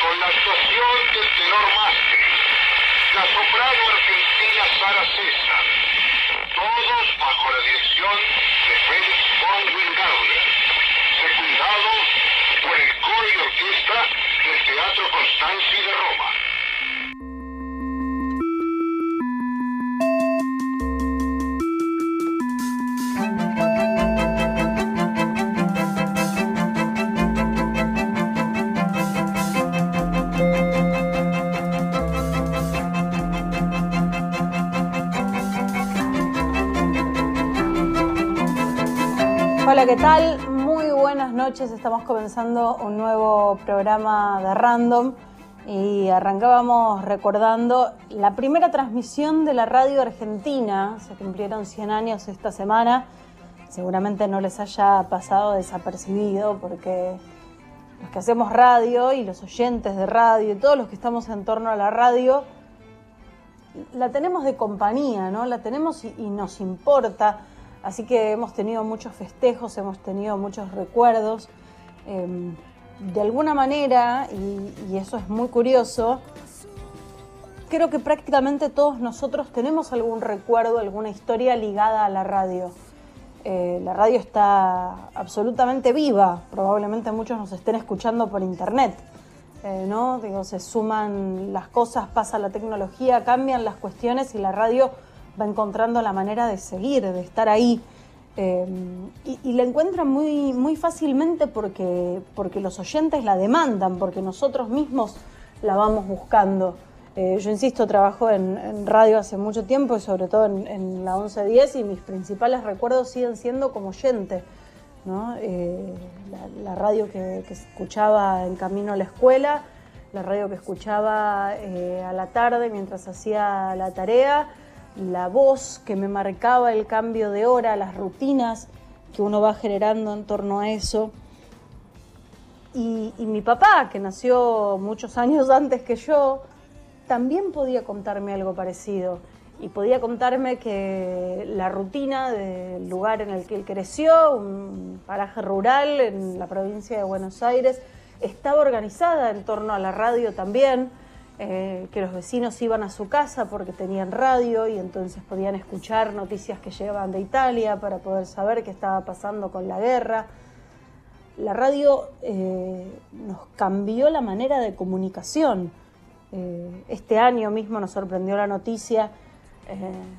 Con la actuación del tenor Mastri, la soprano argentina Sara César, todos bajo la dirección de Félix von Wingauer, secundados por el coro y orquesta del Teatro Constanzi de Roma. ¿Qué tal? Muy buenas noches. Estamos comenzando un nuevo programa de Random y arrancábamos recordando la primera transmisión de la radio argentina. Se cumplieron 100 años esta semana. Seguramente no les haya pasado desapercibido porque los que hacemos radio y los oyentes de radio y todos los que estamos en torno a la radio la tenemos de compañía, ¿no? La tenemos y, y nos importa. Así que hemos tenido muchos festejos, hemos tenido muchos recuerdos. Eh, de alguna manera, y, y, eso es muy curioso, creo que prácticamente todos nosotros tenemos algún recuerdo, alguna historia ligada a la radio. Eh, la radio está absolutamente viva, probablemente muchos nos estén escuchando por internet. Eh, ¿no? Digo, se suman las cosas, pasa la tecnología, cambian las cuestiones y la radio va encontrando la manera de seguir, de estar ahí. Eh, y, y, la encuentran muy, muy fácilmente porque, porque los oyentes la demandan, porque nosotros mismos la vamos buscando. Eh, yo insisto, trabajo en, en, radio hace mucho tiempo y sobre todo en, en, la 1110 y mis principales recuerdos siguen siendo como oyente. ¿no? Eh, la, la, radio que, que, escuchaba en camino a la escuela, la radio que escuchaba eh, a la tarde mientras hacía la tarea, la voz que me marcaba el cambio de hora, las rutinas que uno va generando en torno a eso. Y, mi papá, que nació muchos años antes que yo, también podía contarme algo parecido. Y podía contarme que la rutina del lugar en el que él creció, un paraje rural en la provincia de Buenos Aires, estaba organizada en torno a la radio también eh, que los vecinos iban a su casa porque tenían radio y entonces podían escuchar noticias que llegaban de Italia para poder saber qué estaba pasando con la guerra. La radio eh, nos cambió la manera de comunicación. Eh, este año mismo nos sorprendió la noticia,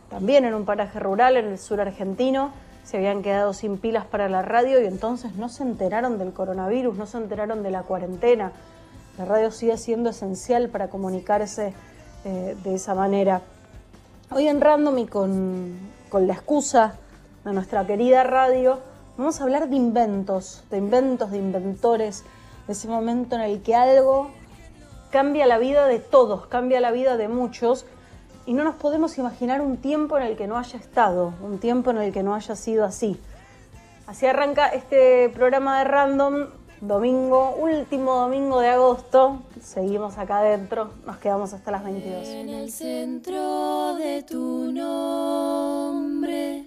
también en un paraje rural en el sur argentino, se habían quedado sin pilas para la radio y entonces no se enteraron del coronavirus, no se enteraron de la cuarentena la radio sigue siendo esencial para comunicarse eh, de esa manera. Hoy en Random y con, con la excusa de nuestra querida radio, vamos a hablar de inventos, de inventos, de inventores, de ese momento en el que algo cambia la vida de todos, cambia la vida de muchos y no nos podemos imaginar un tiempo en el que no haya estado, un tiempo en el que no haya sido así. Así arranca este programa de Random domingo, último domingo de agosto. Seguimos acá adentro, nos quedamos hasta las 22. En el centro de tu nombre,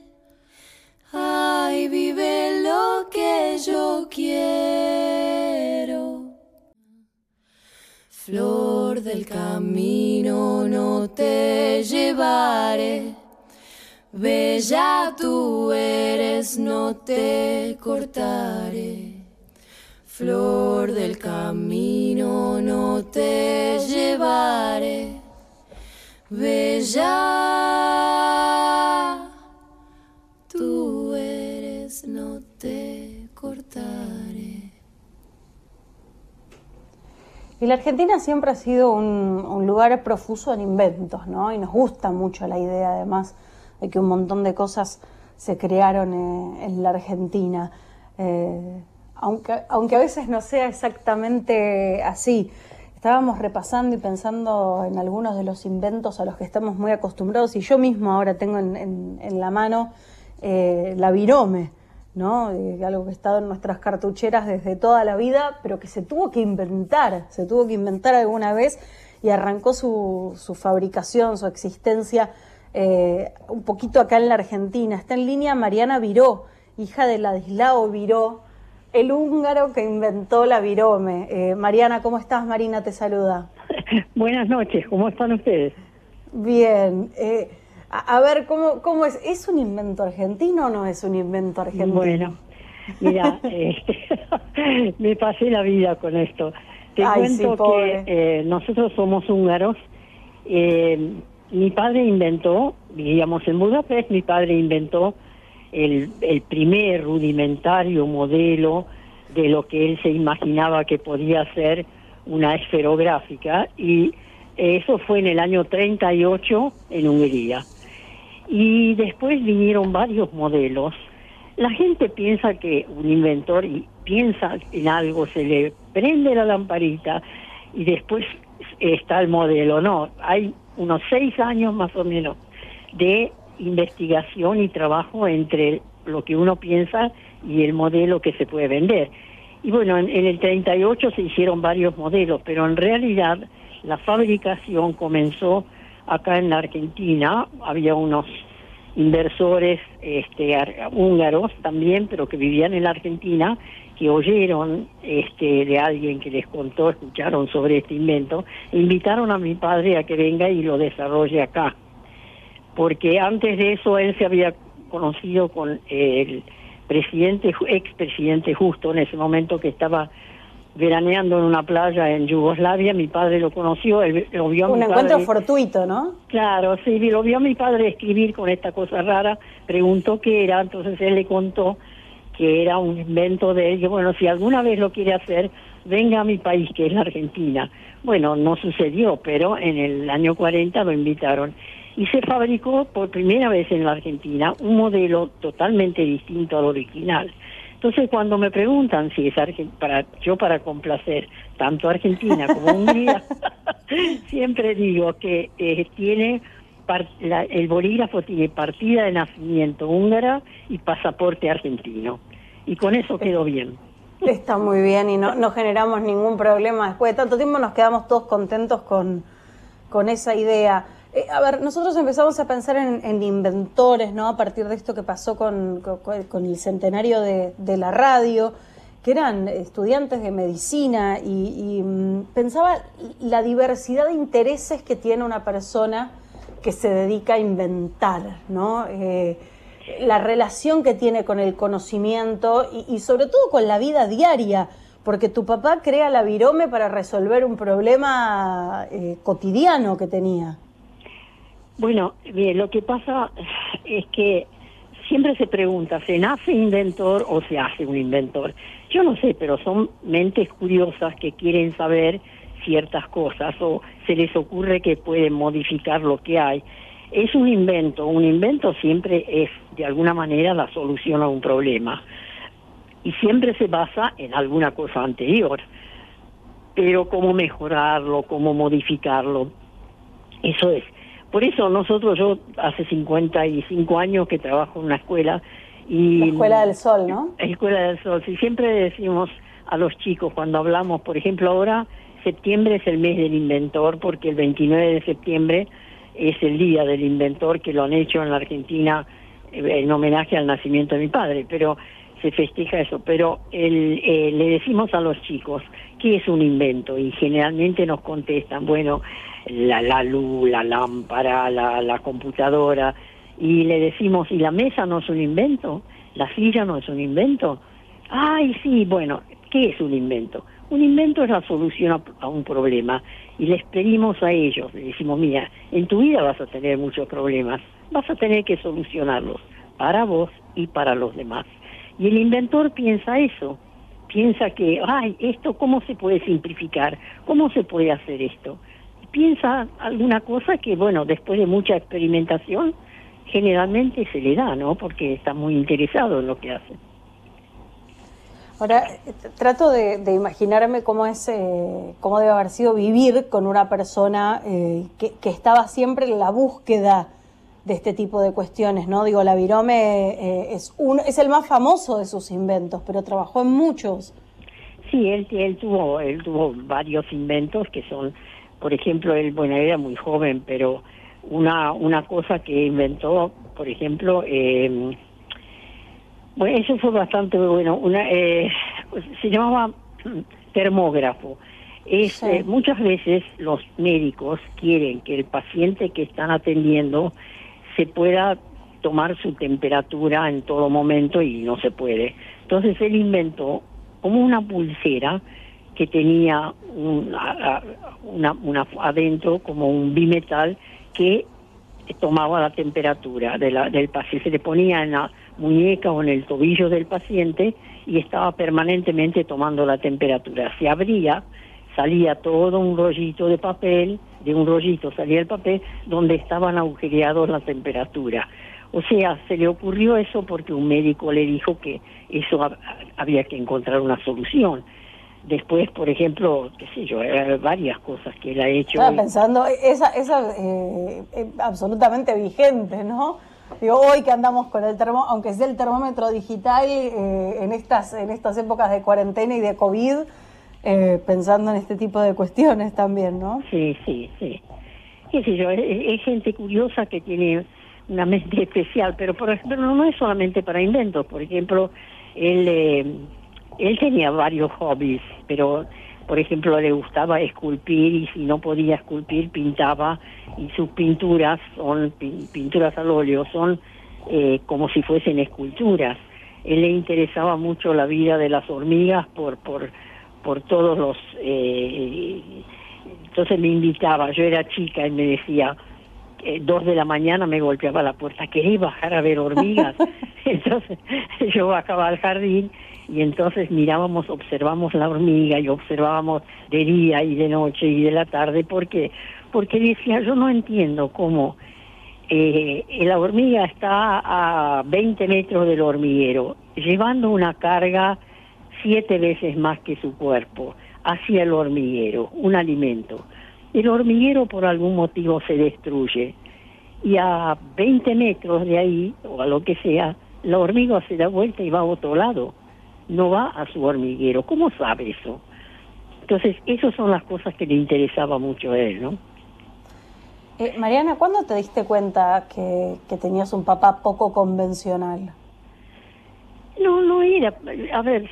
ay, vive lo que yo quiero. Flor del camino, no te llevaré. Bella tú eres, no te cortaré. Flor del camino, no te llevaré, bella, tú eres, no te cortaré. Y la Argentina siempre ha sido un, lugar profuso en inventos, ¿no? Y nos gusta mucho la idea, además, de que un montón de cosas se crearon eh, en la Argentina. Eh, aunque, aunque a veces no sea exactamente así. Estábamos repasando y pensando en algunos de los inventos a los que estamos muy acostumbrados y yo mismo ahora tengo en, la mano eh, la virome, ¿no? Eh, algo que ha estado en nuestras cartucheras desde toda la vida, pero que se tuvo que inventar, se tuvo que inventar alguna vez y arrancó su, su fabricación, su existencia eh, un poquito acá en la Argentina. Está en línea Mariana Viró, hija de Ladislao Viró, el húngaro que inventó la virome. Eh, Mariana, ¿cómo estás? Marina te saluda. Buenas noches, ¿cómo están ustedes? Bien. Eh, a, ver, ¿cómo, ¿cómo es? ¿Es un invento argentino o no es un invento argentino? Bueno, mira, este, me pasé la vida con esto. Te cuento que eh, nosotros somos húngaros. mi padre inventó, vivíamos en Budapest, mi padre inventó el, primer rudimentario modelo de lo que él se imaginaba que podía ser una esferográfica y eso fue en el año 38 en Hungría. Y después vinieron varios modelos. La gente piensa que un inventor y piensa en algo, se le prende la lamparita y después está el modelo. No, hay unos seis años más o menos de investigación y trabajo entre lo que uno piensa y el modelo que se puede vender. Y bueno, en, el 38 se hicieron varios modelos, pero en realidad la fabricación comenzó acá en la Argentina, había unos inversores este, húngaros también, pero que vivían en la Argentina, que oyeron este, de alguien que les contó, escucharon sobre este invento, e invitaron a mi padre a que venga y lo desarrolle acá porque antes de eso él se había conocido con el presidente, expresidente Justo, en ese momento que estaba veraneando en una playa en Yugoslavia, mi padre lo conoció, él lo vio Un encuentro fortuito, ¿no? Claro, sí, lo vio a mi padre escribir con esta cosa rara, preguntó qué era, entonces él le contó que era un invento de él, que bueno, si alguna vez lo quiere hacer, venga a mi país, que es la Argentina. Bueno, no sucedió, pero en el año 40 lo invitaron y se fabricó por primera vez en la Argentina un modelo totalmente distinto al original. Entonces cuando me preguntan si es para yo para complacer tanto Argentina como Hungría, siempre digo que eh, tiene el bolígrafo tiene partida de nacimiento húngara y pasaporte argentino. Y con eso quedó bien. Está muy bien y no, no generamos ningún problema. Después de tanto tiempo nos quedamos todos contentos con, con esa idea. Eh, a ver, nosotros empezamos a pensar en, inventores, ¿no? A partir de esto que pasó con, el centenario de, la radio, que eran estudiantes de medicina y, mm, pensaba la diversidad de intereses que tiene una persona que se dedica a inventar, ¿no? Eh, la relación que tiene con el conocimiento y, sobre todo con la vida diaria, porque tu papá crea la virome para resolver un problema eh, cotidiano que tenía. Bueno, bien, lo que pasa es que siempre se pregunta, ¿se nace inventor o se hace un inventor? Yo no sé, pero son mentes curiosas que quieren saber ciertas cosas o se les ocurre que pueden modificar lo que hay. Es un invento, un invento siempre es de alguna manera la solución a un problema y siempre se basa en alguna cosa anterior. Pero cómo mejorarlo, cómo modificarlo, eso es. Por eso nosotros, yo hace 55 años que trabajo en una escuela y... La Escuela del Sol, ¿no? Escuela del Sol, sí, siempre decimos a los chicos cuando hablamos, por ejemplo, ahora septiembre es el mes del inventor porque el 29 de septiembre es el día del inventor que lo han hecho en la Argentina eh, en homenaje al nacimiento de mi padre, pero se festeja eso, pero el, eh, le decimos a los chicos, ¿qué es un invento? Y generalmente nos contestan, bueno, la, la luz, la lámpara, la, la computadora, y le decimos, ¿y la mesa no es un invento? ¿La silla no es un invento? Ay, sí, bueno, ¿qué es un invento? Un invento es la solución a, un problema y les pedimos a ellos, le decimos, mira, en tu vida vas a tener muchos problemas, vas a tener que solucionarlos para vos y para los demás. Y el inventor piensa eso, piensa que, ay, esto, ¿cómo se puede simplificar? ¿Cómo se puede hacer esto? piensa alguna cosa que, bueno, después de mucha experimentación, generalmente se le da, ¿no? Porque está muy interesado en lo que hace. Ahora, trato de, imaginarme cómo es, eh, cómo debe haber sido vivir con una persona eh, que, estaba siempre en la búsqueda de este tipo de cuestiones, ¿no? Digo, la Virome eh, es, un, es el más famoso de sus inventos, pero trabajó en muchos. Sí, él, él, tuvo, él tuvo varios inventos que son por ejemplo, él, bueno, era muy joven, pero una, una cosa que inventó, por ejemplo, eh, bueno, eso fue bastante bueno. Una, eh, se llamaba termógrafo. Es, eh, muchas veces los médicos quieren que el paciente que están atendiendo se pueda tomar su temperatura en todo momento y no se puede. Entonces él inventó como una pulsera que tenía una, una, adentro como un bimetal que tomaba la temperatura del paciente, se le ponía en la muñeca o en el tobillo del paciente y estaba permanentemente tomando la temperatura. Se abría, salía todo un rollito de papel, de un rollito salía el papel donde estaban agujereados la temperatura. O sea, se le ocurrió eso porque un médico le dijo que eso había que encontrar una solución. Después, por ejemplo, qué sé yo, varias cosas que él ha hecho. Estaba pensando, esa, esa eh, eh, absolutamente vigente, ¿no? Hoy que andamos con el termo, aunque sea el termómetro digital, eh, en, estas, en estas épocas de cuarentena y de COVID, pensando en este tipo de cuestiones también, ¿no? Sí, sí, sí. Qué sé yo, es gente curiosa que tiene una mente especial, pero por ejemplo no es solamente para inventos, por ejemplo, él, eh, él tenía varios hobbies, pero por ejemplo le gustaba esculpir y si no podía esculpir pintaba y sus pinturas son pinturas al óleo, son eh, como si fuesen esculturas. Él le interesaba mucho la vida de las hormigas por por por todos los eh, entonces me invitaba, yo era chica y me decía eh, dos de la mañana me golpeaba la puerta, quería bajar a ver hormigas. entonces yo bajaba al jardín y entonces mirábamos, observamos la hormiga y observábamos de día y de noche y de la tarde, porque porque decía, yo no entiendo cómo eh, la hormiga está a 20 metros del hormiguero, llevando una carga siete veces más que su cuerpo hacia el hormiguero, un alimento el hormiguero por algún motivo se destruye y a 20 metros de ahí, o a lo que sea, la hormiga se da vuelta y va a otro lado, no va a su hormiguero. ¿Cómo sabe eso? Entonces, esas son las cosas que le interesaba mucho a él, ¿no? Eh, Mariana, ¿cuándo te diste cuenta que, que tenías un papá poco convencional? No, no era, a ver,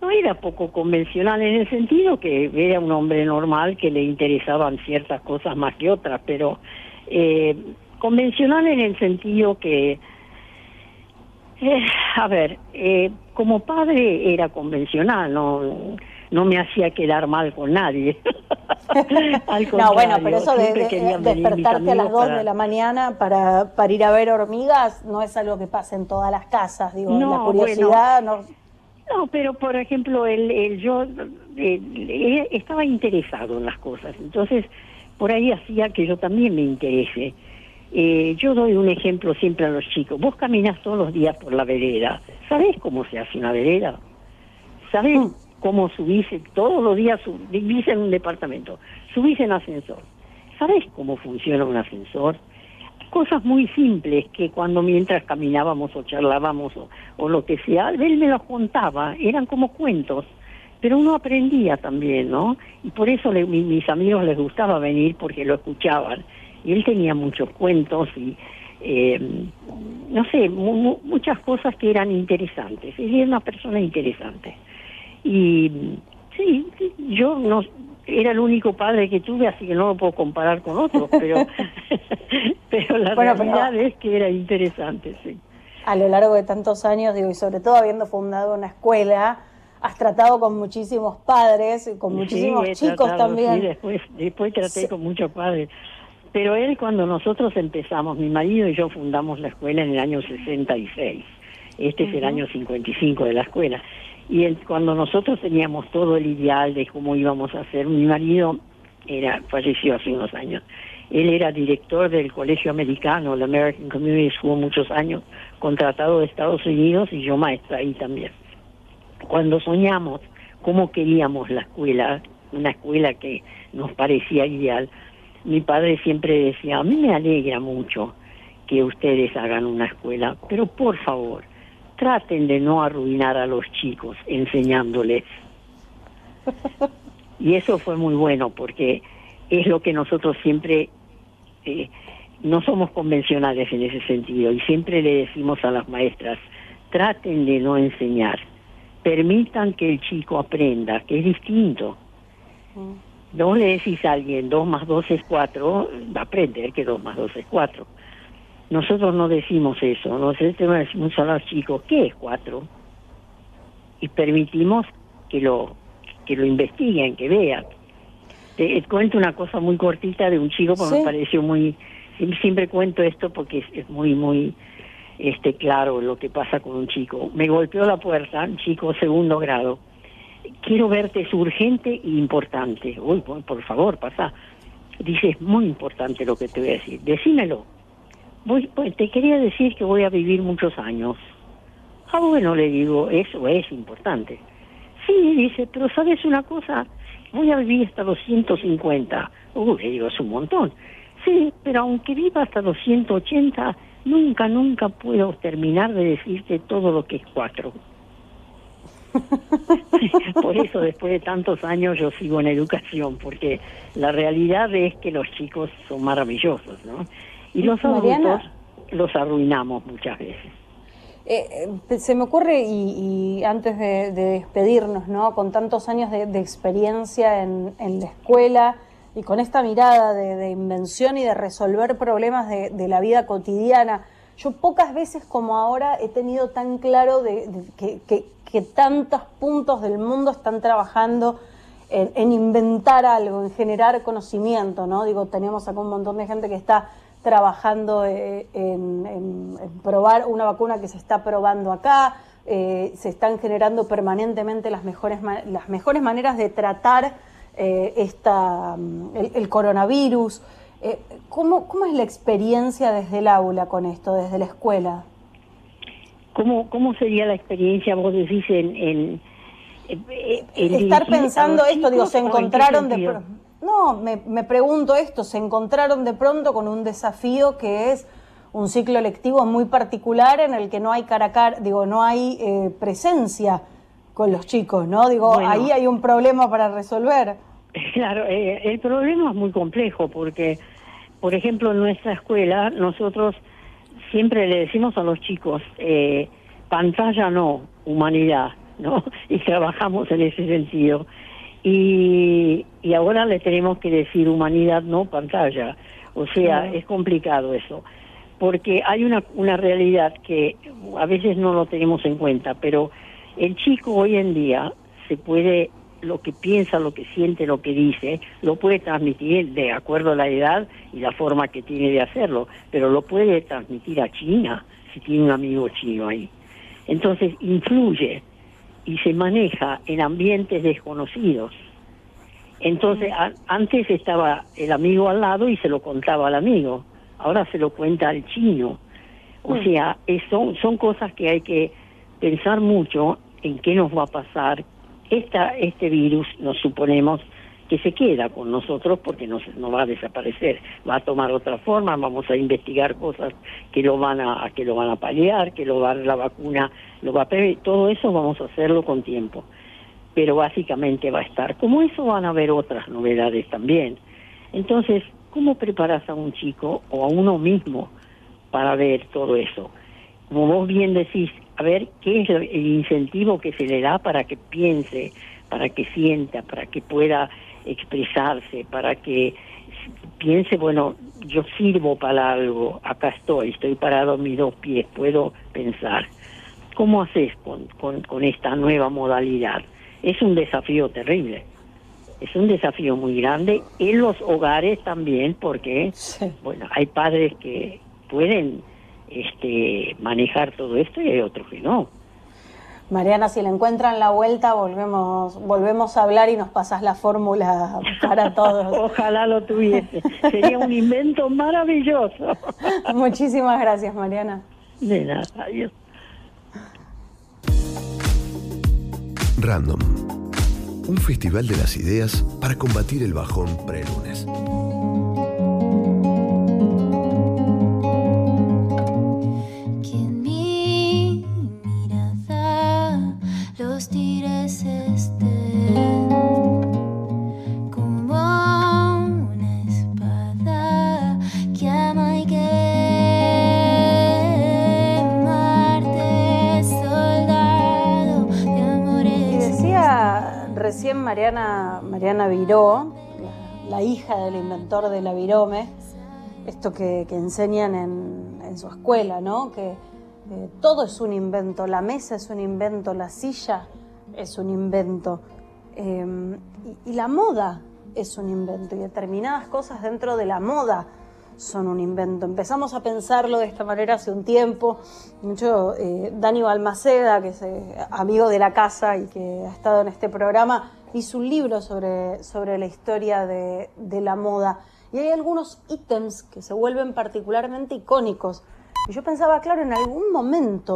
no era poco convencional en el sentido que era un hombre normal que le interesaban ciertas cosas más que otras, pero eh, convencional en el sentido que, eh, a ver, eh, como padre era convencional, no no me hacía quedar mal con nadie. no, bueno, pero eso de, despertarte a las 2 de la mañana para, para ir a ver hormigas no es algo que pasa en todas las casas, digo, la curiosidad no no, pero por ejemplo, el, yo estaba interesado en las cosas, entonces por ahí hacía que yo también me interese. Eh, yo doy un ejemplo siempre a los chicos. Vos caminas todos los días por la vereda. ¿Sabés cómo se hace una vereda? ¿Sabés mm. cómo subís todos los días? Vivís en un departamento. Subís en ascensor. ¿Sabés cómo funciona un ascensor? Cosas muy simples que cuando mientras caminábamos o charlábamos o, lo que sea, él me los contaba, eran como cuentos, pero uno aprendía también, ¿no? Y por eso mis amigos les gustaba venir porque lo escuchaban. Y él tenía muchos cuentos y, eh, no sé, muchas cosas que eran interesantes. Él era una persona interesante. Y sí, yo no, era el único padre que tuve, así que no lo puedo comparar con otros, pero, pero la realidad es que era interesante, sí. A lo largo de tantos años, digo, y sobre todo habiendo fundado una escuela, has tratado con muchísimos padres, con muchísimos chicos también. Sí, después, después traté con muchos padres. Pero él, cuando nosotros empezamos, mi marido y yo fundamos la escuela en el año 66. Este es el año 55 de la escuela. Y cuando nosotros teníamos todo el ideal de cómo íbamos a hacer, mi marido era falleció hace unos años. Él era director del Colegio Americano, el American Community School, muchos años, contratado de Estados Unidos y yo maestra ahí también. Cuando soñamos cómo queríamos la escuela, una escuela que nos parecía ideal, mi padre siempre decía, a mí me alegra mucho que ustedes hagan una escuela, pero por favor, traten de no arruinar a los chicos enseñándoles. Y eso fue muy bueno porque es lo que nosotros siempre, eh, no somos convencionales en ese sentido y siempre le decimos a las maestras, traten de no enseñar, permitan que el chico aprenda, que es distinto. Mm. No le decís a alguien 2 más 2 es 4, va a aprender que 2 más 2 es 4. Nosotros no decimos eso, nosotros decimos a los chicos, ¿qué es 4? Y permitimos que lo, que lo investiguen, que vean. Te cuento una cosa muy cortita de un chico porque me pareció muy... Siempre cuento esto porque es muy, muy este claro lo que pasa con un chico. Me golpeó la puerta, un chico segundo grado. Quiero verte, es urgente e importante. Uy, por favor, pasa. Dice, es muy importante lo que te voy a decir. Decímelo. Voy, pues, te quería decir que voy a vivir muchos años. Ah, bueno, le digo, eso es importante. Sí, dice, pero ¿sabes una cosa? Voy a vivir hasta los 150. Uy, le digo, es un montón. Sí, pero aunque viva hasta los 180, nunca, nunca puedo terminar de decirte todo lo que es cuatro. Por eso después de tantos años yo sigo en educación, porque la realidad es que los chicos son maravillosos, ¿no? Y los adultos los arruinamos muchas veces. Eh, eh, se me ocurre, y, antes de, despedirnos, ¿no? Con tantos años de, experiencia en, en la escuela, y con esta mirada de, invención y de resolver problemas de, la vida cotidiana. Yo pocas veces como ahora he tenido tan claro de, que, tantos puntos del mundo están trabajando en, inventar algo, en generar conocimiento, ¿no? Digo, tenemos acá un montón de gente que está trabajando eh, en, probar una vacuna que se está probando acá, eh, se están generando permanentemente las mejores, las mejores maneras de tratar eh, esta, mm, el, coronavirus. Eh, ¿cómo, ¿Cómo es la experiencia desde el aula con esto, desde la escuela? ¿Cómo, cómo sería la experiencia, vos decís, en... en, Estar pensando esto, digo, se encontraron de... No, me, me pregunto esto, se encontraron de pronto con un desafío que es un ciclo lectivo muy particular en el que no hay cara a cara, digo, no hay eh, presencia con los chicos, ¿no? Digo, ahí hay un problema para resolver. Claro, eh, el problema es muy complejo porque, por ejemplo, en nuestra escuela nosotros siempre le decimos a los chicos, eh, pantalla no, humanidad, ¿no? Y trabajamos en ese sentido. Y, y ahora le tenemos que decir humanidad, no pantalla. O sea, es complicado eso. Porque hay una, una realidad que a veces no lo tenemos en cuenta, pero el chico hoy en día se puede, lo que piensa, lo que siente, lo que dice, lo puede transmitir de acuerdo a la edad y la forma que tiene de hacerlo, pero lo puede transmitir a China si tiene un amigo chino ahí. Entonces influye y se maneja en ambientes desconocidos. Entonces antes estaba el amigo al lado y se lo contaba al amigo, ahora se lo cuenta al chino. O sea, son, son cosas que hay que pensar mucho en qué nos va a pasar. Esta, este virus, nos suponemos que se queda con nosotros porque no, no va a desaparecer, va a tomar otra forma, vamos a investigar cosas que lo van a, que lo van a paliar, que lo va la vacuna, lo va a todo eso vamos a hacerlo con tiempo. Pero básicamente va a estar. Como eso van a haber otras novedades también. Entonces, ¿cómo preparas a un chico o a uno mismo para ver todo eso? Como vos bien decís, a ver qué es el incentivo que se le da para que piense, para que sienta, para que pueda expresarse, para que piense, bueno, yo sirvo para algo, acá estoy, estoy parado en mis dos pies, puedo pensar. ¿Cómo haces con, con, esta nueva modalidad? Es un desafío terrible, es un desafío muy grande en los hogares también, porque, bueno, hay padres que pueden este, manejar todo esto y hay otros que no. Mariana, si le encuentran la vuelta, volvemos, volvemos a hablar y nos pasas la fórmula para todos. Ojalá lo tuviese. Sería un invento maravilloso. Muchísimas gracias, Mariana. De nada, adiós. Random. Un festival de las ideas para combatir el bajón prelunes. Mariana, Mariana Viró, la, hija del inventor de la virome, esto que, enseñan en, su escuela, ¿no? Que eh, todo es un invento, la mesa es un invento, la silla es un invento, em, y, la moda es un invento, y determinadas cosas dentro de la moda son un invento. Empezamos a pensarlo de esta manera hace un tiempo. Mucho, eh, Dani Balmaceda, que es eh, amigo de la casa y que ha estado en este programa, hizo un libro sobre, sobre la historia de, la moda. Y hay algunos ítems que se vuelven particularmente icónicos. Y yo pensaba, claro, en algún momento,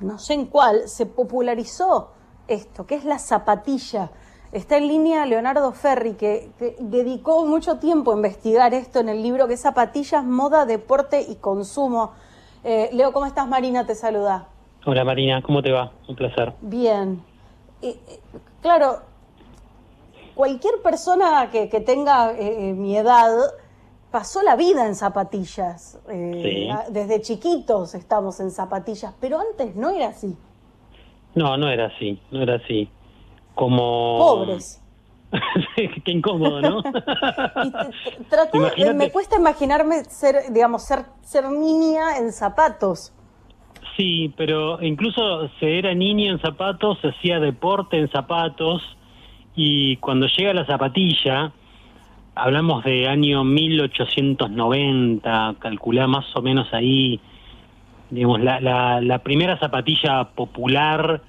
no sé en cuál, se popularizó esto, que es la zapatilla Está en línea Leonardo Ferri, que, dedicó mucho tiempo a investigar esto en el libro que es Zapatillas, Moda, Deporte y Consumo. Eh, Leo, ¿cómo estás? Marina te saluda. Hola Marina, ¿cómo te va? Un placer. Bien. Eh, eh, claro, cualquier persona que, tenga mi edad pasó la vida en zapatillas. Desde chiquitos estamos en zapatillas, pero antes no era así. No, no era así, no era así como... Pobres. Qué incómodo, ¿no? me cuesta imaginarme ser, digamos, ser, ser niña en zapatos. Sí, pero incluso se era niña en zapatos, se hacía deporte en zapatos y cuando llega la zapatilla, hablamos de año 1890, calculá más o menos ahí, digamos, la, la, primera zapatilla popular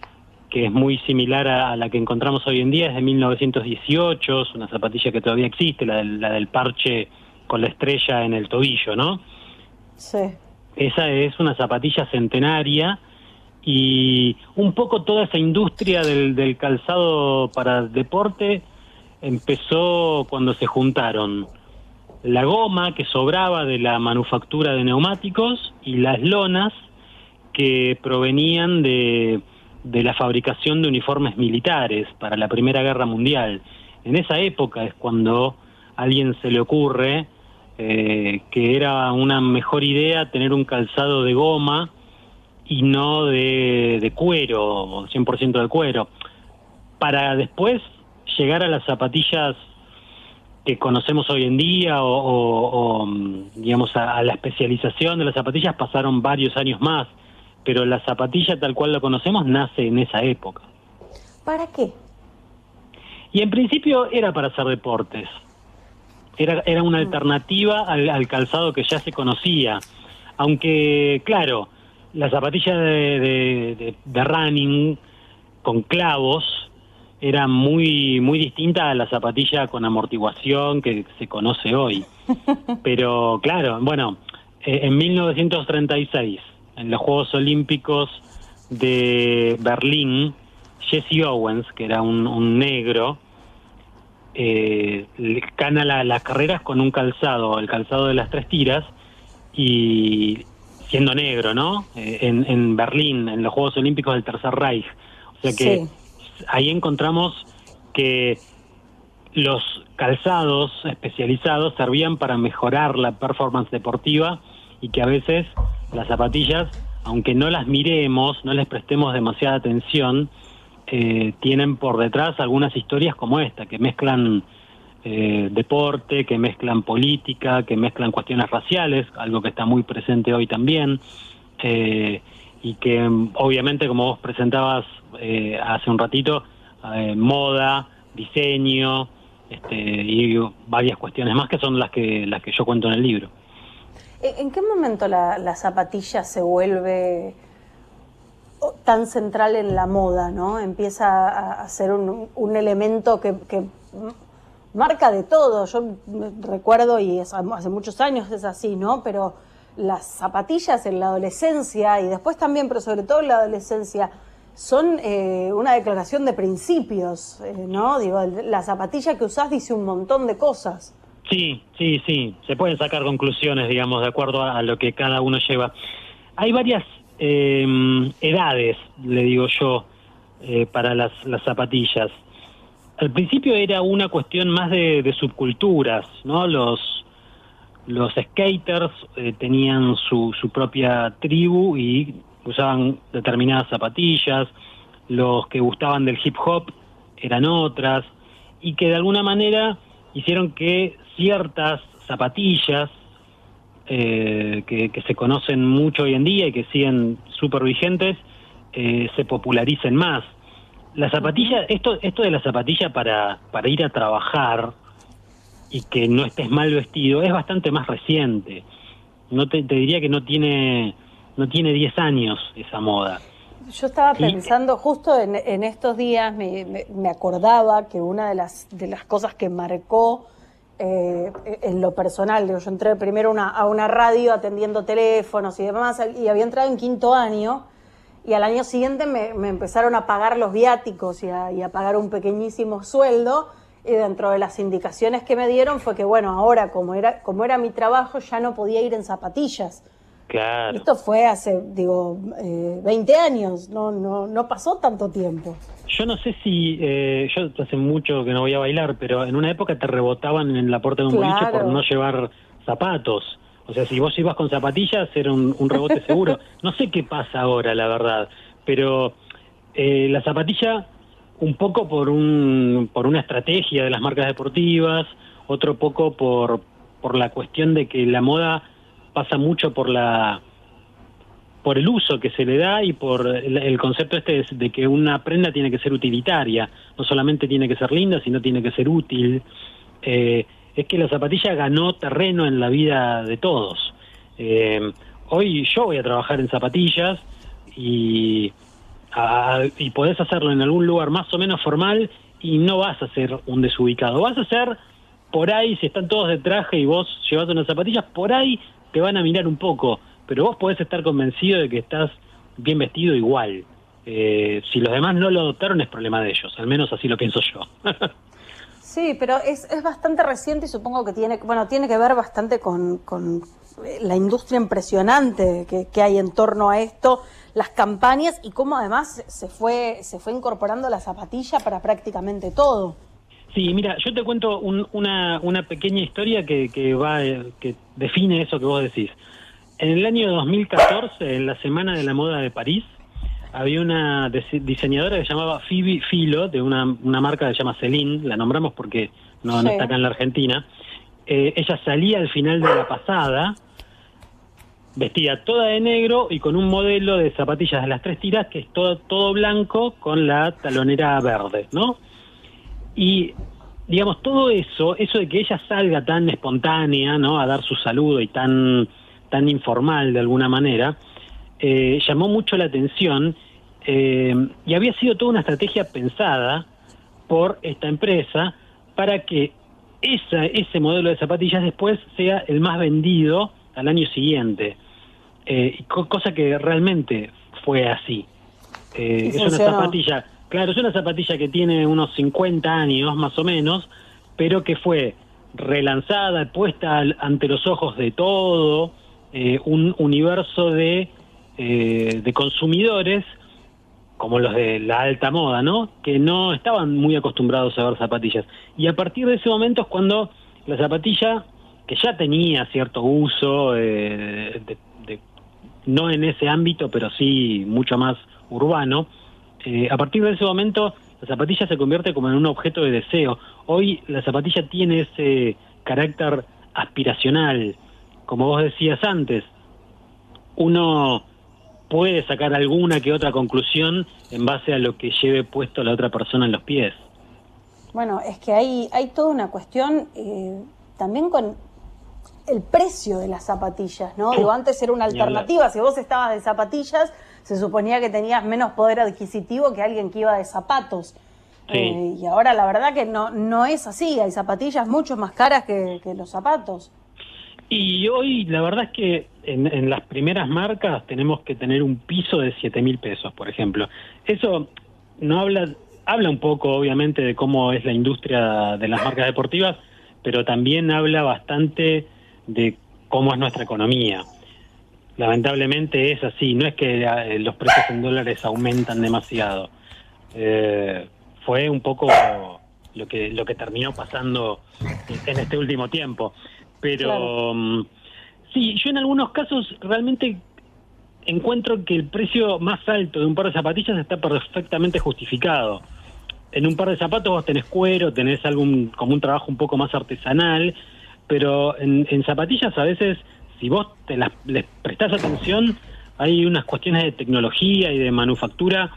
que es muy similar a, la que encontramos hoy en día, es de 1918, es una zapatilla que todavía existe, la del parche con la estrella en el tobillo, ¿no? Sí. Esa es una zapatilla centenaria y un poco toda esa industria del, calzado para deporte empezó cuando se juntaron la goma que sobraba de la manufactura de neumáticos y las lonas que provenían de de la fabricación de uniformes militares para la Primera Guerra Mundial. En esa época es cuando a alguien se le ocurre eh, que era una mejor idea tener un calzado de goma y no de, de cuero, 100% de cuero, para después llegar a las zapatillas que conocemos hoy en día o, digamos a, la especialización de las zapatillas pasaron varios años más pero la zapatilla tal cual la conocemos nace en esa época. ¿Para qué? Y en principio era para hacer deportes. Era, era una mm. alternativa al, calzado que ya se conocía. Aunque, claro, la zapatilla de, de, running con clavos era muy, muy distinta a la zapatilla con amortiguación que se conoce hoy. Pero, claro, bueno, eh, en 1936 en los Juegos Olímpicos de Berlín, Jesse Owens, que era un, negro, eh, gana las carreras con un calzado, el calzado de las tres tiras, y siendo negro, ¿no? Eh, en, Berlín, en los Juegos Olímpicos del Tercer Reich. O sea que ahí encontramos que los calzados especializados servían para mejorar la performance deportiva y que a veces las zapatillas, aunque no las miremos, no les prestemos demasiada atención, eh, tienen por detrás algunas historias como esta, que mezclan eh, deporte, que mezclan política, que mezclan cuestiones raciales, algo que está muy presente hoy también, eh, y que obviamente, como vos presentabas hace un ratito, moda, diseño, este, y varias cuestiones más que son las que las que yo cuento en el libro. ¿En qué momento la, zapatilla se vuelve tan central en la moda, ¿no? Empieza a, ser un, elemento que, marca de todo. Yo recuerdo, y hace muchos años es así, ¿no? Pero las zapatillas en la adolescencia, y después también, pero sobre todo en la adolescencia, son eh, una declaración de principios, eh, ¿no? Digo, la zapatilla que usás dice un montón de cosas. Sí, sí, sí. Se pueden sacar conclusiones, digamos, de acuerdo a, lo que cada uno lleva. Hay varias eh, edades, le digo yo, eh, para las, zapatillas. Al principio era una cuestión más de, subculturas, ¿no? Los, los skaters eh, tenían su, su propia tribu y usaban determinadas zapatillas. Los que gustaban del hip hop eran otras y que de alguna manera hicieron que ciertas zapatillas eh, que, se conocen mucho hoy en día y que siguen súper vigentes eh, se popularicen más. La zapatilla, esto, esto de la zapatilla para, para ir a trabajar y que no estés mal vestido es bastante más reciente. No te, diría que no tiene no tiene 10 años esa moda. Yo estaba pensando, justo en, estos días me, me, acordaba que una de las, de las cosas que marcó eh, en lo personal, yo entré primero a una radio atendiendo teléfonos y demás, y había entrado en quinto año, y al año siguiente me, empezaron a pagar los viáticos y a, y a pagar un pequeñísimo sueldo, y dentro de las indicaciones que me dieron fue que, bueno, ahora como era, como era mi trabajo, ya no podía ir en zapatillas. Claro. Esto fue hace, digo, eh, 20 años, no, no, no pasó tanto tiempo. Yo no sé si, eh, yo hace mucho que no voy a bailar, pero en una época te rebotaban en la puerta de un boliche por no llevar zapatos. O sea, si vos ibas con zapatillas era un, rebote seguro. No sé qué pasa ahora, la verdad, pero eh, la zapatilla un poco por, un, por una estrategia de las marcas deportivas, otro poco por, por la cuestión de que la moda pasa mucho por la por el uso que se le da y por el, concepto este de, que una prenda tiene que ser utilitaria, no solamente tiene que ser linda, sino tiene que ser útil. Eh, es que la zapatilla ganó terreno en la vida de todos. Eh, hoy yo voy a trabajar en zapatillas y y podés hacerlo en algún lugar más o menos formal y no vas a ser un desubicado. Vas a ser por ahí, si están todos de traje y vos llevas unas zapatillas, por ahí te van a mirar un poco, pero vos podés estar convencido de que estás bien vestido igual. Eh, si los demás no lo adoptaron es problema de ellos, al menos así lo pienso yo. sí, pero es, es bastante reciente y supongo que tiene, bueno, tiene que ver bastante con, con la industria impresionante que, que hay en torno a esto las campañas y cómo además se fue, se fue incorporando la zapatilla para prácticamente todo. Sí, mira, yo te cuento una, una pequeña historia que, que, va, que define eso que vos decís. En el año 2014, en la Semana de la Moda de París, había una diseñadora que se llamaba Phoebe Filo, de una, una marca que se llama Celine, la nombramos porque no, está acá en la Argentina. Eh, ella salía al final de la pasada vestida toda de negro y con un modelo de zapatillas de las tres tiras que es todo, todo blanco con la talonera verde, ¿no? Y digamos, todo eso, eso de que ella salga tan espontánea, ¿no? A dar su saludo y tan, tan informal de alguna manera, eh, llamó mucho la atención eh, y había sido toda una estrategia pensada por esta empresa para que esa, ese modelo de zapatillas después sea el más vendido al año siguiente. Eh, cosa que realmente fue así. Eh, es una zapatilla, claro, es una zapatilla que tiene unos 50 años más o menos, pero que fue relanzada, puesta ante los ojos de todo eh, un universo de, de consumidores como los de la alta moda, ¿no? Que no estaban muy acostumbrados a ver zapatillas. Y a partir de ese momento es cuando la zapatilla, que ya tenía cierto uso de, no en ese ámbito, pero sí mucho más urbano, eh, a partir de ese momento la zapatilla se convierte como en un objeto de deseo. Hoy la zapatilla tiene ese carácter aspiracional, como vos decías antes, uno puede sacar alguna que otra conclusión en base a lo que lleve puesto la otra persona en los pies. Bueno, es que hay, hay toda una cuestión eh, también con el precio de las zapatillas, ¿no? Digo, antes era una alternativa. Si vos estabas de zapatillas, se suponía que tenías menos poder adquisitivo que alguien que iba de zapatos. Eh, y ahora la verdad que no, no es así. Hay zapatillas mucho más caras que, los zapatos. Y hoy la verdad es que en, las primeras marcas tenemos que tener un piso de 7 mil pesos, por ejemplo. Eso no habla, habla un poco obviamente de cómo es la industria de las marcas deportivas, pero también habla bastante de cómo es nuestra economía. Lamentablemente es así, no es que eh, los precios en dólares aumentan demasiado. Eh, fue un poco lo que lo que terminó pasando en este último tiempo. Pero mm, sí, yo en algunos casos realmente encuentro que el precio más alto de un par de zapatillas está perfectamente justificado. en un par de zapatos vos tenés cuero, tenés algún como un trabajo un poco más artesanal, pero en, zapatillas a veces, si vos te las, les prestás atención, hay unas cuestiones de tecnología y de manufactura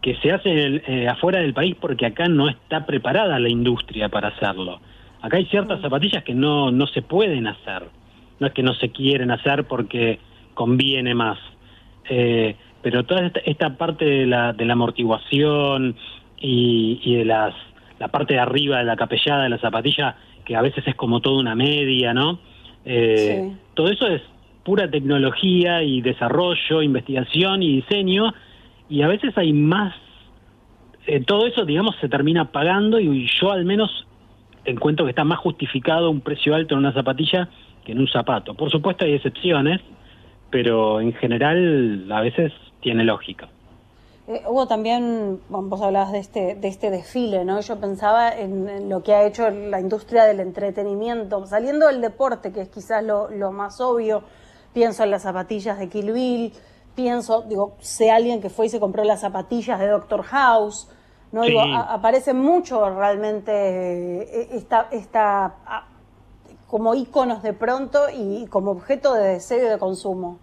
que se hacen eh, afuera del país porque acá no está preparada la industria para hacerlo. Acá hay ciertas zapatillas que no, no se pueden hacer, no es que no se quieren hacer porque conviene más. Eh, pero toda esta, parte de la, de la amortiguación y, de las, la parte de arriba de la capellada de la zapatilla, que a veces es como toda una media, ¿no? Eh, todo eso es pura tecnología y desarrollo, investigación y diseño, y a veces hay más, eh, todo eso, digamos, se termina pagando y yo al menos encuentro que está más justificado un precio alto en una zapatilla que en un zapato. Por supuesto hay excepciones, pero en general a veces tiene lógica. Eh, hubo también, vos hablabas de este, de este desfile, ¿no? Yo pensaba en, lo que ha hecho la industria del entretenimiento, saliendo del deporte, que es quizás lo, más obvio, pienso en las zapatillas de Kill Bill, pienso, digo, sé alguien que fue y se compró las zapatillas de Doctor House, ¿no? Digo, aparece mucho realmente eh, esta, esta, como íconos de pronto y como objeto de deseo y de consumo.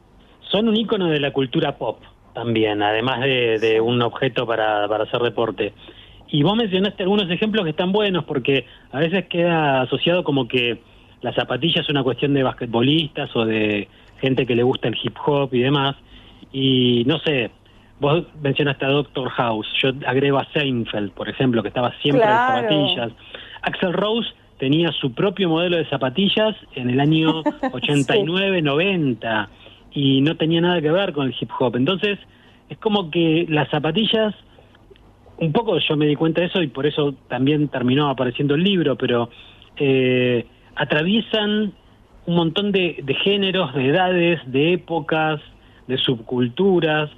Son un ícono de la cultura pop también, además de, un objeto para, para hacer deporte. Y vos mencionaste algunos ejemplos que están buenos porque a veces queda asociado como que la zapatilla es una cuestión de basquetbolistas o de gente que le gusta el hip hop y demás. Y no sé, vos mencionaste a Doctor House, yo agrego a Seinfeld, por ejemplo, que estaba siempre en zapatillas. Axel Rose tenía su propio modelo de zapatillas en el año 89-90 y no tenía nada que ver con el hip hop. Entonces, es como que las zapatillas, un poco yo me di cuenta de eso y por eso también terminó apareciendo el libro, pero eh, atraviesan un montón de, géneros, de edades, de épocas, de subculturas,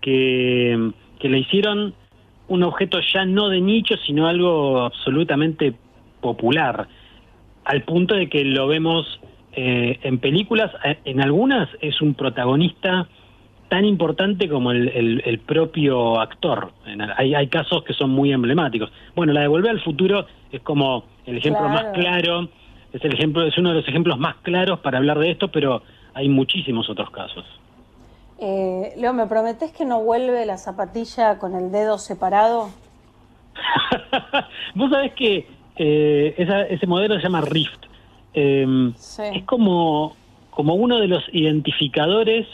que, que le hicieron un objeto ya no de nicho, sino algo absolutamente popular, al punto de que lo vemos eh, en películas, eh, en algunas es un protagonista tan importante como el, propio actor. Hay, hay, casos que son muy emblemáticos. Bueno, la de Volver al Futuro es como el ejemplo más claro, es el ejemplo, es uno de los ejemplos más claros para hablar de esto, pero hay muchísimos otros casos. Eh, Leo, ¿me prometes que no vuelve la zapatilla con el dedo separado? Vos sabés que eh, ese modelo se llama Rift. Em, es como, como uno de los identificadores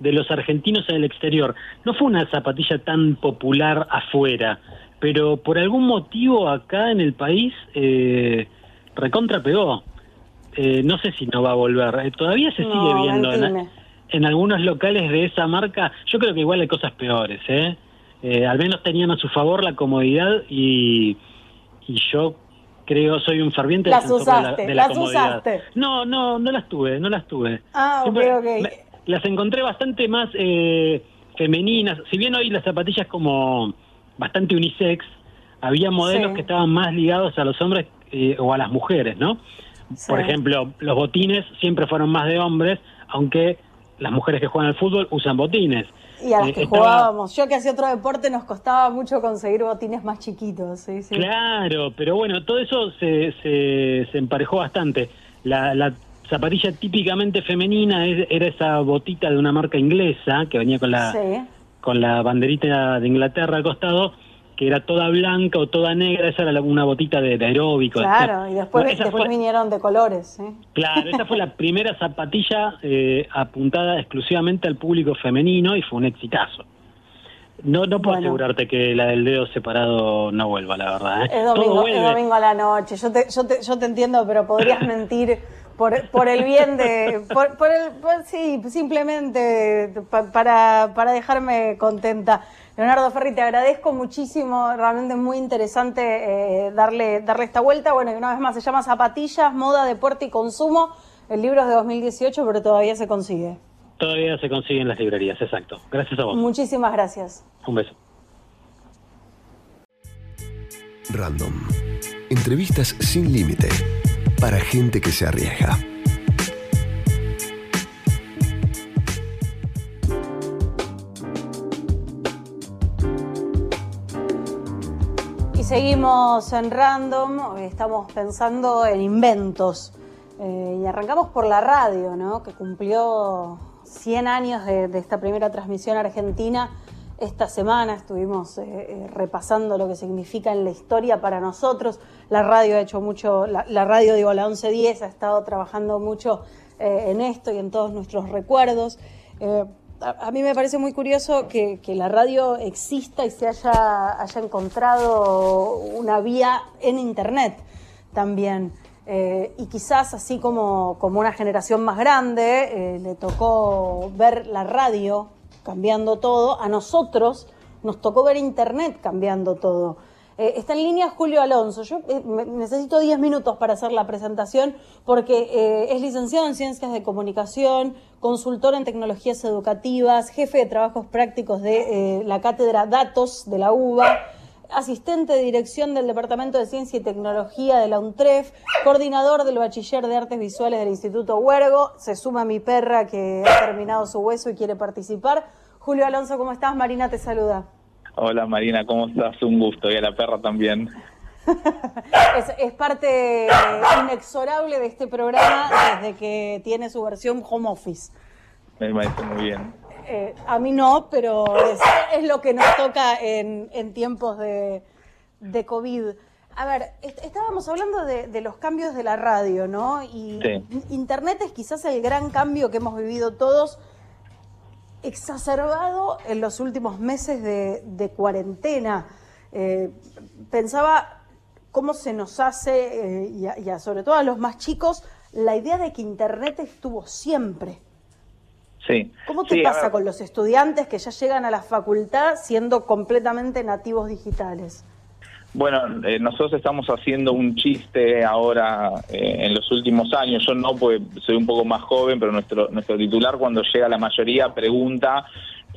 de los argentinos en el exterior. No fue una zapatilla tan popular afuera, pero por algún motivo acá en el país eh, recontra pegó. Eh, no sé si no va a volver. Eh, todavía se sigue viendo en, algunos locales de esa marca. Yo creo que igual hay cosas peores. ¿eh? al menos tenían a su favor la comodidad y, y yo creo, soy un ferviente las usaste, las Usaste. No, no, no las tuve, no las tuve. Ah, ok, ok. las encontré bastante más eh, femeninas. Si bien hoy las zapatillas como bastante unisex, había modelos que estaban más ligados a los hombres eh, o a las mujeres, ¿no? Por ejemplo, los botines siempre fueron más de hombres, aunque las mujeres que juegan al fútbol usan botines. Y a las que jugábamos. Yo que hacía otro deporte nos costaba mucho conseguir botines más chiquitos. ¿sí? Sí. Claro, pero bueno, todo eso se, se, emparejó bastante. La, zapatilla típicamente femenina era esa botita de una marca inglesa que venía con la, con la banderita de Inglaterra al costado que era toda blanca o toda negra, esa era una botita de, aeróbico. Claro, y después, después vinieron de colores. Claro, esa fue la primera zapatilla eh, apuntada exclusivamente al público femenino y fue un exitazo. No, no puedo asegurarte que la del dedo separado no vuelva, la verdad. ¿eh? Es, domingo, a la noche. Yo te, yo te, yo te entiendo, pero podrías mentir por, por el bien de. Por, por el, sí, simplemente para, para dejarme contenta. Leonardo Ferri, te agradezco muchísimo, realmente muy interesante eh, darle, darle esta vuelta. Bueno, y una vez más se llama Zapatillas, Moda, Deporte y Consumo. El libro es de 2018, pero todavía se consigue. Todavía se consigue en las librerías, exacto. Gracias a vos. Muchísimas gracias. Un beso. Random. Entrevistas sin límite para gente que se arriesga. seguimos en Random, estamos pensando en inventos. Eh, y arrancamos por la radio, ¿no? que cumplió 100 años de, esta primera transmisión argentina. Esta semana estuvimos eh, eh, repasando lo que significa en la historia para nosotros. La radio ha hecho mucho, la, radio, digo, la 1110 ha estado trabajando mucho en esto y en todos nuestros recuerdos a, mí me parece muy curioso que, la radio exista y se haya, encontrado una vía en Internet también. Eh, y quizás así como, una generación más grande eh, le tocó ver la radio cambiando todo, a nosotros nos tocó ver Internet cambiando todo. Eh, está en línea Julio Alonso. Yo eh, necesito 10 minutos para hacer la presentación porque eh, es licenciado en Ciencias de Comunicación, consultor en tecnologías educativas, jefe de trabajos prácticos de la Cátedra Datos de la UBA asistente de dirección del Departamento de Ciencia y Tecnología de la UNTREF, coordinador del Bachiller de Artes Visuales del Instituto Huergo. Se suma mi perra que ha terminado su hueso y quiere participar. Julio Alonso, ¿cómo estás? Marina te saluda. Hola Marina, ¿cómo estás? Un gusto. Y a la perra también. es, parte inexorable de este programa desde que tiene su versión home office. Me parece muy bien. Eh, a mí no, pero es, lo que nos toca en, tiempos de, COVID. A ver, estábamos hablando de, los cambios de la radio, ¿no? Y Internet es quizás el gran cambio que hemos vivido todos exacerbado en los últimos meses de, cuarentena. Eh, pensaba cómo se nos hace, eh, y, sobre todo a los más chicos, la idea de que Internet estuvo siempre. Sí. ¿Cómo te pasa con los estudiantes que ya llegan a la facultad siendo completamente nativos digitales? Bueno, eh, nosotros estamos haciendo un chiste ahora eh, en los últimos años. Yo no, porque soy un poco más joven, pero nuestro nuestro titular cuando llega la mayoría pregunta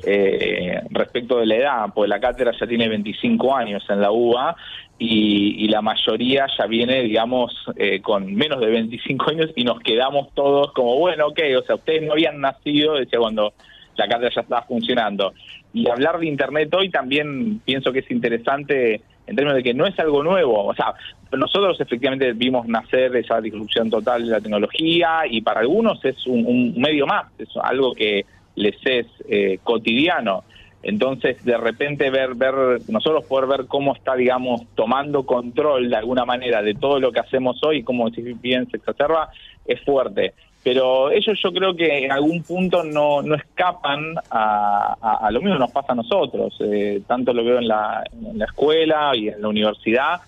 eh, respecto de la edad, porque la cátedra ya tiene 25 años en la UBA y, la mayoría ya viene, digamos, con menos de 25 años y nos quedamos todos como, bueno, ok, o sea, ustedes no habían nacido, decía cuando la cátedra ya estaba funcionando. Y hablar de Internet hoy también pienso que es interesante en términos de que no es algo nuevo. O sea, nosotros efectivamente vimos nacer esa disrupción total de la tecnología y para algunos es un, medio más, es algo que les es eh, cotidiano. Entonces, de repente ver, ver, nosotros poder ver cómo está, digamos, tomando control de alguna manera de todo lo que hacemos hoy, como si bien se exacerba, es fuerte pero ellos yo creo que en algún punto no, no escapan a, lo mismo que nos pasa a nosotros. Eh, tanto lo veo en la, en la escuela y en la universidad.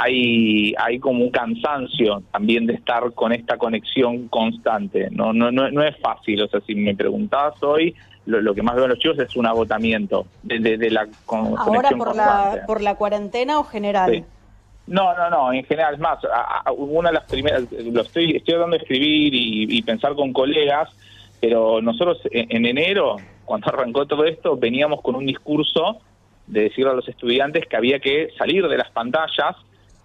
Hay, hay como un cansancio también de estar con esta conexión constante. No, no, no, no es fácil. O sea, si me preguntás hoy, lo, que más veo en los chicos es un agotamiento de, de, la ¿Ahora por la, por la cuarentena o general? No, no, no, en general, es más, una de las primeras, lo estoy, estoy tratando de escribir y, pensar con colegas, pero nosotros en, enero, cuando arrancó todo esto, veníamos con un discurso de decirle a los estudiantes que había que salir de las pantallas,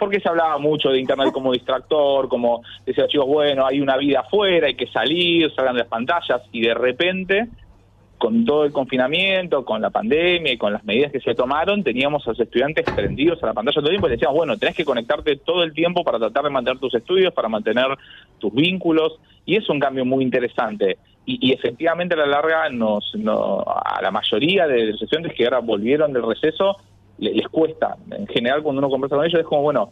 porque se hablaba mucho de Internet como distractor, como decía chicos, bueno, hay una vida afuera, hay que salir, salgan de las pantallas, y de repente con todo el confinamiento, con la pandemia y con las medidas que se tomaron, teníamos a los estudiantes prendidos a la pantalla todo el tiempo y decíamos, bueno, tenés que conectarte todo el tiempo para tratar de mantener tus estudios, para mantener tus vínculos, y es un cambio muy interesante. Y, efectivamente a la larga nos, a la mayoría de los estudiantes que ahora volvieron del receso, les, cuesta. En general cuando uno conversa con ellos es como, bueno,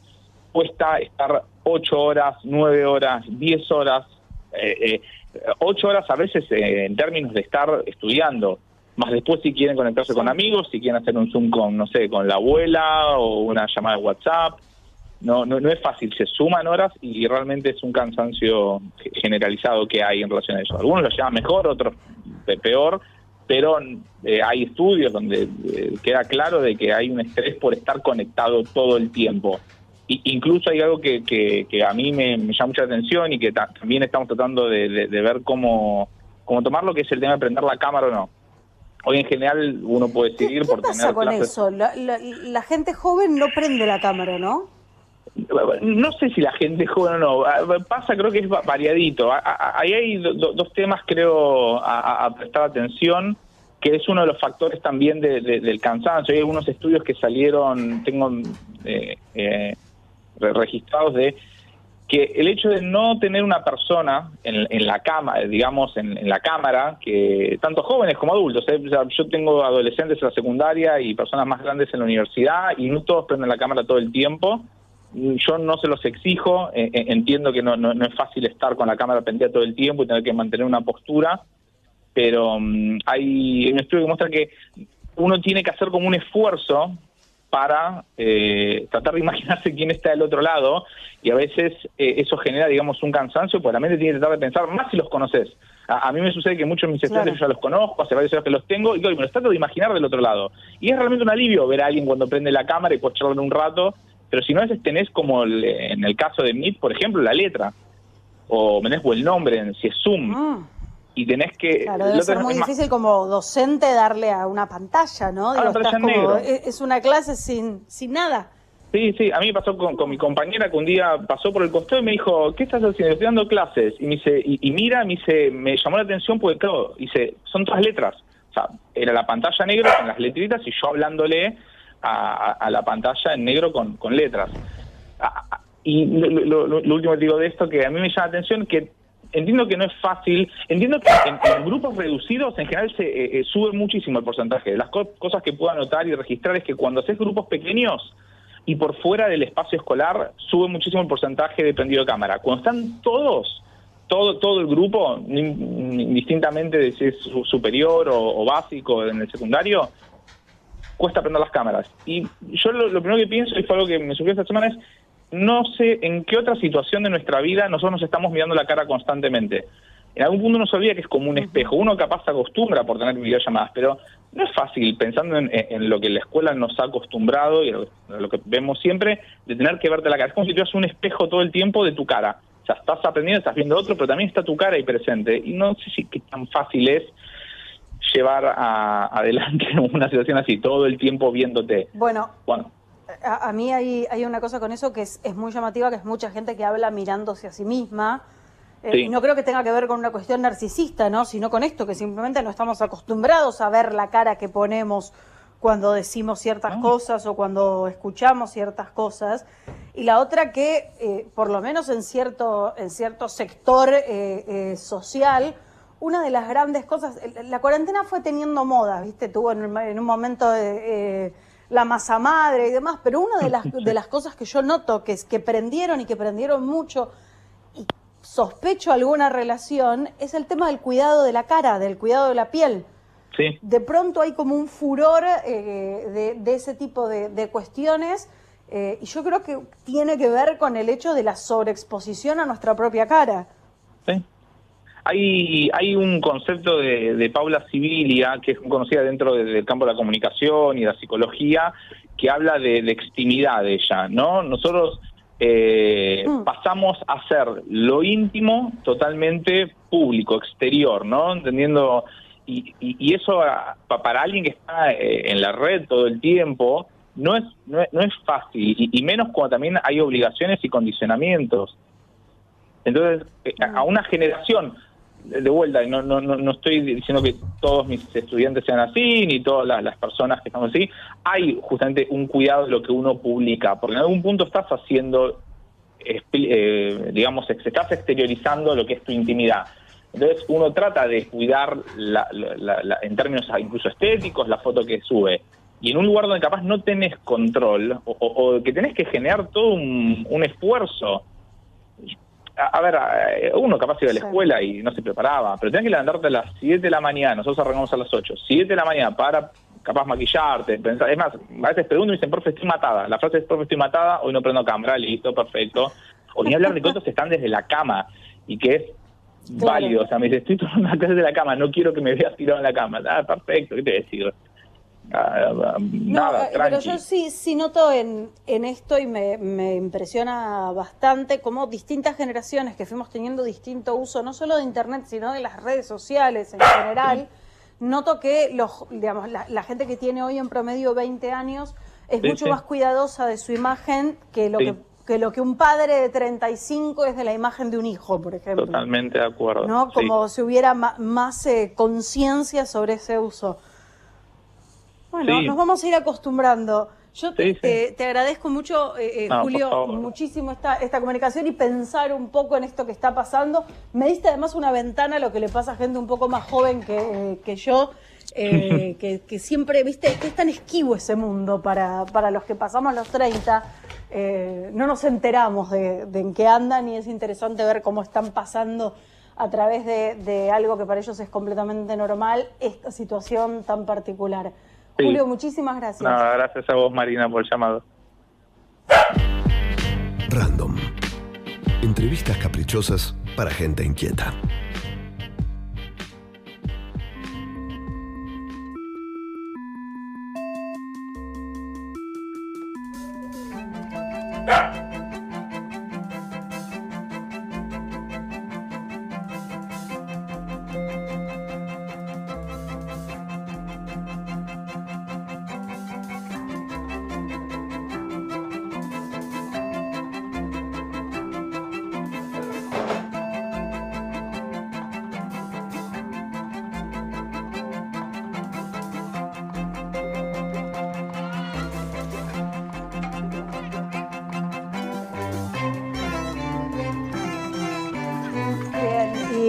cuesta estar ocho horas, nueve horas, diez horas, eh, eh, ocho horas a veces eh, en términos de estar estudiando, más después si quieren conectarse con amigos, si quieren hacer un Zoom con, no sé, con la abuela o una llamada de WhatsApp. No, no, no es fácil, se suman horas y realmente es un cansancio generalizado que hay en relación a eso. Algunos lo llevan mejor, otros peor, pero eh, hay estudios donde eh, queda claro de que hay un estrés por estar conectado todo el tiempo incluso hay algo que, que, a mí me, llama mucha atención y que también estamos tratando de, ver cómo, cómo tomarlo, que es el tema de prender la cámara o no. Hoy en general uno puede decidir por pasa tener... con eso? La, gente joven no prende la cámara, ¿no? No sé si la gente joven o no. Ah, pasa, creo que es variadito. Ahí hay dos temas, creo, a, prestar atención. que es uno de los factores también del cansancio. Hay algunos estudios que salieron, tengo eh, eh, registrados de que el hecho de no tener una persona en, la cama, digamos, en, la cámara, que tanto jóvenes como adultos, ¿eh? yo tengo adolescentes en la secundaria y personas más grandes en la universidad y no todos prenden la cámara todo el tiempo. Yo no se los exijo, entiendo que no, no, es fácil estar con la cámara prendida todo el tiempo y tener que mantener una postura, pero mm, hay un estudio que muestra que uno tiene que hacer como un esfuerzo para eh, tratar de imaginarse quién está del otro lado y a veces eh, eso genera, digamos, un cansancio, pues la mente tiene que tratar de pensar más si los conoces. A, mí me sucede que muchos de mis estudiantes yo ya los conozco, hace varios años que los tengo, y me los trato de imaginar del otro lado. Y es realmente un alivio ver a alguien cuando prende la cámara y puedes charlar un rato, pero si no a veces tenés como en el caso de Meet, por ejemplo, la letra, o tenés el nombre, si es Zoom. Ah y tenés que... Claro, debe ser muy difícil como docente darle a una pantalla, ¿no? E, es una clase sin, sin nada. Sí, sí, a mí me pasó con, mi compañera que un día pasó por el costado y me dijo, ¿qué estás haciendo? Estoy dando clases. Y me dice, y, mira, me dice, me llamó la atención porque, claro, dice, son todas letras. O sea, era la pantalla negra con las letritas y yo hablándole a, la pantalla en negro con, con letras. y lo, lo, último que digo de esto, que a mí me llama la atención que entiendo que no es fácil, entiendo que en, grupos reducidos en general se eh, eh, sube muchísimo el porcentaje. Las cosas que puedo anotar y registrar es que cuando haces grupos pequeños y por fuera del espacio escolar, sube muchísimo el porcentaje de prendido de cámara. Cuando están todos, todo, todo el grupo, distintamente de si es superior o, básico en el secundario, cuesta prender las cámaras. Y yo lo, lo primero que pienso, y fue algo que me surgió esta semana, es no sé en qué otra situación de nuestra vida nosotros nos estamos mirando la cara constantemente. En algún punto uno se olvida que es como un espejo. Uno capaz se acostumbra por tener videollamadas, pero no es fácil, pensando en, lo que la escuela nos ha acostumbrado y lo, que vemos siempre, de tener que verte la cara. Es como si tuvieras un espejo todo el tiempo de tu cara. O sea, estás aprendiendo, estás viendo otro, pero también está tu cara ahí presente. Y no sé si qué tan fácil es llevar adelante una situación así, todo el tiempo viéndote. Bueno, bueno a, mí hay, hay, una cosa con eso que es, muy llamativa, que es mucha gente que habla mirándose a sí misma. Eh, y no creo que tenga que ver con una cuestión narcisista, ¿no? Sino con esto, que simplemente no estamos acostumbrados a ver la cara que ponemos cuando decimos ciertas ah. cosas o cuando escuchamos ciertas cosas. Y la otra que, eh, por lo menos en cierto, en cierto sector eh, social, una de las grandes cosas, la cuarentena fue teniendo moda, ¿viste? Tuvo en, en un momento de la masa madre y demás, pero una de las, de las cosas que yo noto que, es, que prendieron y que prendieron mucho, y sospecho alguna relación, es el tema del cuidado de la cara, del cuidado de la piel. Sí. De pronto hay como un furor eh, de, ese tipo de, cuestiones eh, y yo creo que tiene que ver con el hecho de la sobreexposición a nuestra propia cara. Sí. Hay, hay un concepto de, Paula Sibilia, que es conocida dentro del campo de la comunicación y la psicología, que habla de, de extimidad de ella, ¿no? Nosotros eh, mm. pasamos a ser lo íntimo totalmente público, exterior, ¿no? Entendiendo, y, y, eso para alguien que está eh, en la red todo el tiempo, no es, no es, fácil, y, menos cuando también hay obligaciones y condicionamientos. Entonces, eh, a una generación de vuelta, no, no, no estoy diciendo que todos mis estudiantes sean así, ni todas las, personas que estamos así, hay justamente un cuidado de lo que uno publica, porque en algún punto estás haciendo, eh, digamos, estás exteriorizando lo que es tu intimidad. Entonces uno trata de cuidar la, en términos incluso estéticos la foto que sube. Y en un lugar donde capaz no tenés control o, que tenés que generar todo un esfuerzo a, ver, uno capaz iba a la escuela y no se preparaba, pero tenés que levantarte a las 7 de la mañana, nosotros arrancamos a las 8, 7 de la mañana para capaz maquillarte, pensar, es más, a veces pregunto y dicen, profe, estoy matada, la frase es, profe, estoy matada, hoy no prendo cámara, listo, perfecto, o ni hablar de cosas que están desde la cama y que es válido, o sea, me dice, estoy tomando una clase de la cama, no quiero que me veas tirado en la cama, ah, perfecto, ¿qué te decir? Ah, nada, no, pero yo sí, sí noto en, en esto y me, me, impresiona bastante cómo distintas generaciones que fuimos teniendo distinto uso, no solo de Internet, sino de las redes sociales en general, noto que los, digamos, la, gente que tiene hoy en promedio 20 años es mucho más cuidadosa de su imagen que lo que que lo que un padre de 35 es de la imagen de un hijo, por ejemplo. Totalmente de acuerdo. ¿No? Como si hubiera más eh, conciencia sobre ese uso. Bueno, nos vamos a ir acostumbrando. Yo te, agradezco mucho, eh, eh, Julio, muchísimo esta, esta comunicación y pensar un poco en esto que está pasando. Me diste además una ventana a lo que le pasa a gente un poco más joven que, que yo, eh, que, siempre, viste, que es tan esquivo ese mundo para, para los que pasamos los 30. no nos enteramos de, en qué andan y es interesante ver cómo están pasando a través de, de algo que para ellos es completamente normal, esta situación tan particular. Julio, muchísimas gracias. gracias a vos, Marina, por el llamado. Random. Entrevistas caprichosas para gente inquieta.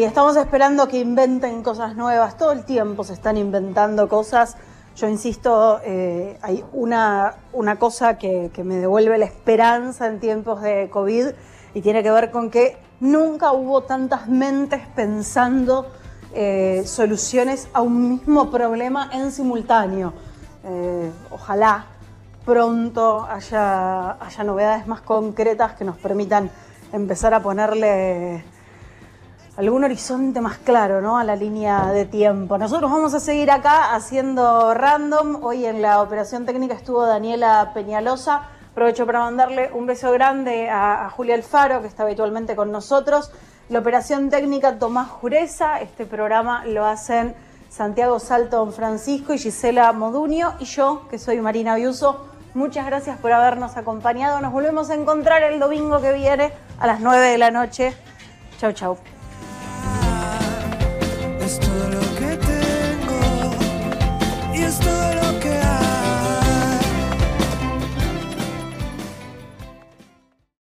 Estamos esperando que inventen cosas nuevas. Todo el tiempo se están inventando cosas. Yo insisto, eh, hay una, una cosa que, me devuelve la esperanza en tiempos de COVID y tiene que ver con que nunca hubo tantas mentes pensando eh, soluciones a un mismo problema en simultáneo. Eh, ojalá pronto haya, haya novedades más concretas que nos permitan empezar a ponerle algún horizonte más claro ¿no? a la línea de tiempo. Nosotros vamos a seguir acá haciendo random. Hoy en la operación técnica estuvo Daniela Peñalosa. Aprovecho para mandarle un beso grande a, Julia Alfaro, que está habitualmente con nosotros. La operación técnica Tomás Jureza. Este programa lo hacen Santiago Salto Don Francisco y Gisela Modunio. Y yo, que soy Marina Biuso. Muchas gracias por habernos acompañado. Nos volvemos a encontrar el domingo que viene a las 9 de la noche. Chau, chau es todo lo que tengo. Y es todo lo